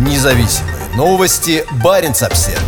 Независимые новости. Барин обсерва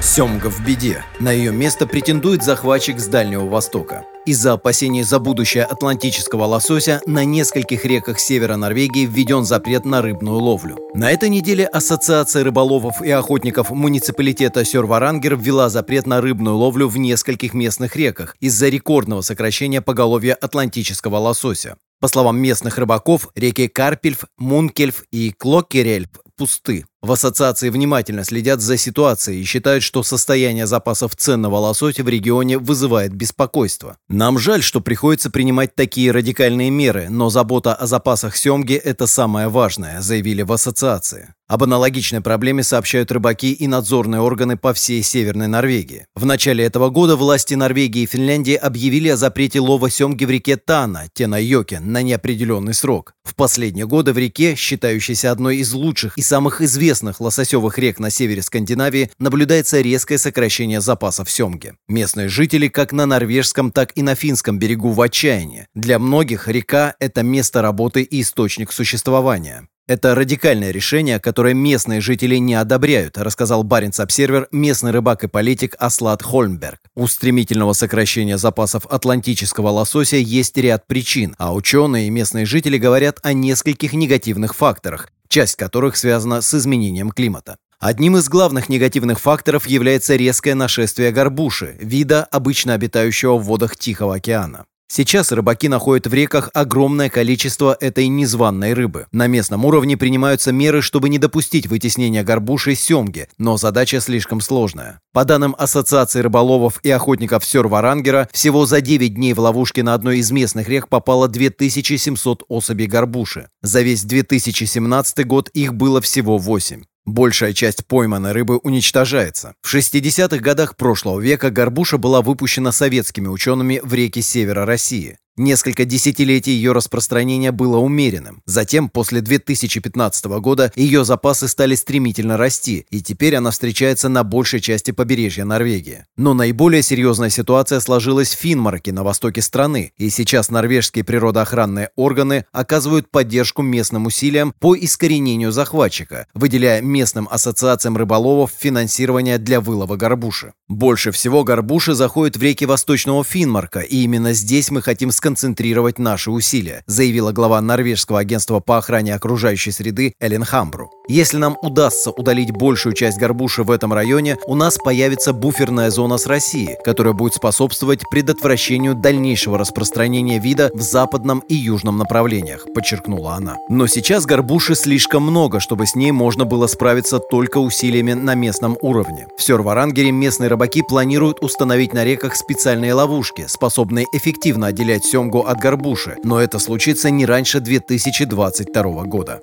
Семга в беде. На ее место претендует захватчик с Дальнего Востока. Из-за опасений за будущее атлантического лосося на нескольких реках севера Норвегии введен запрет на рыбную ловлю. На этой неделе Ассоциация рыболовов и охотников муниципалитета Сёрварангер ввела запрет на рыбную ловлю в нескольких местных реках из-за рекордного сокращения поголовья атлантического лосося. По словам местных рыбаков, реки Карпельф, Мункельф и Клоккерельф пусты. В ассоциации внимательно следят за ситуацией и считают, что состояние запасов ценного лосося в регионе вызывает беспокойство. Нам жаль, что приходится принимать такие радикальные меры, но забота о запасах семги – это самое важное, заявили в ассоциации. Об аналогичной проблеме сообщают рыбаки и надзорные органы по всей Северной Норвегии. В начале этого года власти Норвегии и Финляндии объявили о запрете лова семги в реке Тана, Тенайоке, на неопределенный срок. В последние годы в реке, считающейся одной из лучших и самых известных известных лососевых рек на севере Скандинавии наблюдается резкое сокращение запасов семги. Местные жители как на норвежском, так и на финском берегу в отчаянии. Для многих река – это место работы и источник существования. Это радикальное решение, которое местные жители не одобряют, рассказал Баренц Обсервер местный рыбак и политик Аслат Хольмберг. У стремительного сокращения запасов атлантического лосося есть ряд причин, а ученые и местные жители говорят о нескольких негативных факторах, часть которых связана с изменением климата. Одним из главных негативных факторов является резкое нашествие горбуши, вида, обычно обитающего в водах Тихого океана. Сейчас рыбаки находят в реках огромное количество этой незваной рыбы. На местном уровне принимаются меры, чтобы не допустить вытеснения горбуши и семги, но задача слишком сложная. По данным Ассоциации рыболовов и охотников Сёрварангера, всего за 9 дней в ловушке на одной из местных рек попало 2700 особей горбуши. За весь 2017 год их было всего 8. Большая часть пойманной рыбы уничтожается. В 60-х годах прошлого века горбуша была выпущена советскими учеными в реки севера России. Несколько десятилетий ее распространения было умеренным. Затем, после 2015 года, ее запасы стали стремительно расти, и теперь она встречается на большей части побережья Норвегии. Но наиболее серьезная ситуация сложилась в Финмарке на востоке страны, и сейчас норвежские природоохранные органы оказывают поддержку местным усилиям по искоренению захватчика, выделяя местным ассоциациям рыболовов финансирование для вылова горбуши. Больше всего горбуши заходит в реки Восточного Финмарка, и именно здесь мы хотим сказать, сконцентрировать наши усилия, заявила глава норвежского агентства по охране окружающей среды Элен Хамбру. Если нам удастся удалить большую часть горбуши в этом районе, у нас появится буферная зона с Россией, которая будет способствовать предотвращению дальнейшего распространения вида в западном и южном направлениях, подчеркнула она. Но сейчас горбуши слишком много, чтобы с ней можно было справиться только усилиями на местном уровне. В Сёрварангере местные рыбаки планируют установить на реках специальные ловушки, способные эффективно отделять семгу от горбуши, но это случится не раньше 2022 года.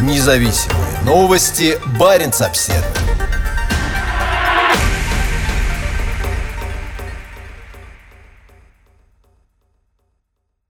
Независимые новости. Барин обседный.